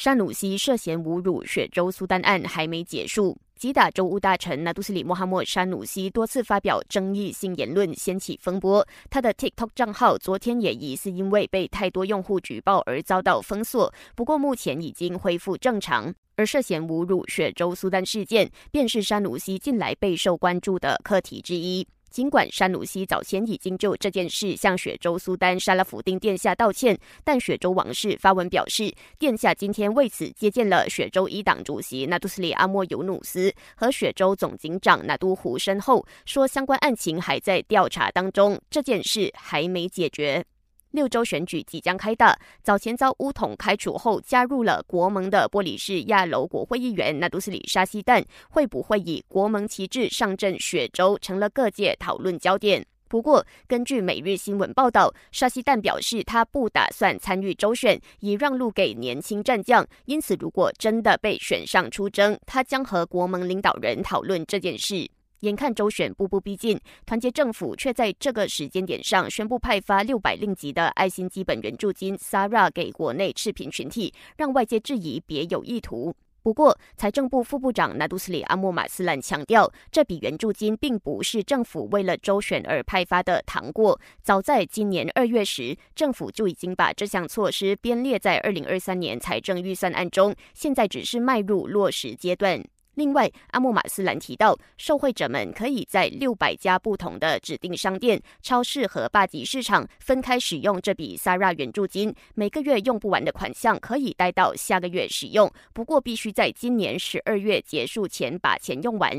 山努西涉嫌侮辱雪州苏丹案还没结束，吉打州务大臣纳杜斯里莫哈默山努西多次发表争议性言论，掀起风波。他的 TikTok 账号昨天也疑似因为被太多用户举报而遭到封锁，不过目前已经恢复正常。而涉嫌侮辱雪州苏丹事件，便是山努西近来备受关注的课题之一。尽管山努西早前已经就这件事向雪州苏丹沙拉夫丁殿下道歉，但雪州王室发文表示，殿下今天为此接见了雪州一党主席纳杜斯里阿莫尤努斯和雪州总警长纳都胡身后，说相关案情还在调查当中，这件事还没解决。六州选举即将开打，早前遭乌统开除后加入了国盟的波里士亚楼国会议员纳杜斯里沙西旦，会不会以国盟旗帜上阵雪州，成了各界讨论焦点。不过，根据每日新闻报道，沙西旦表示他不打算参与州选，以让路给年轻战将。因此，如果真的被选上出征，他将和国盟领导人讨论这件事。眼看周选步步逼近，团结政府却在这个时间点上宣布派发六百令吉的爱心基本援助金 （SARA） 给国内赤贫群体，让外界质疑别有意图。不过，财政部副部长纳杜斯里阿莫马斯兰强调，这笔援助金并不是政府为了周选而派发的糖果。早在今年二月时，政府就已经把这项措施编列在二零二三年财政预算案中，现在只是迈入落实阶段。另外，阿莫马斯兰提到，受惠者们可以在六百家不同的指定商店、超市和巴吉市场分开使用这笔 SARA 援助金。每个月用不完的款项可以待到下个月使用，不过必须在今年十二月结束前把钱用完。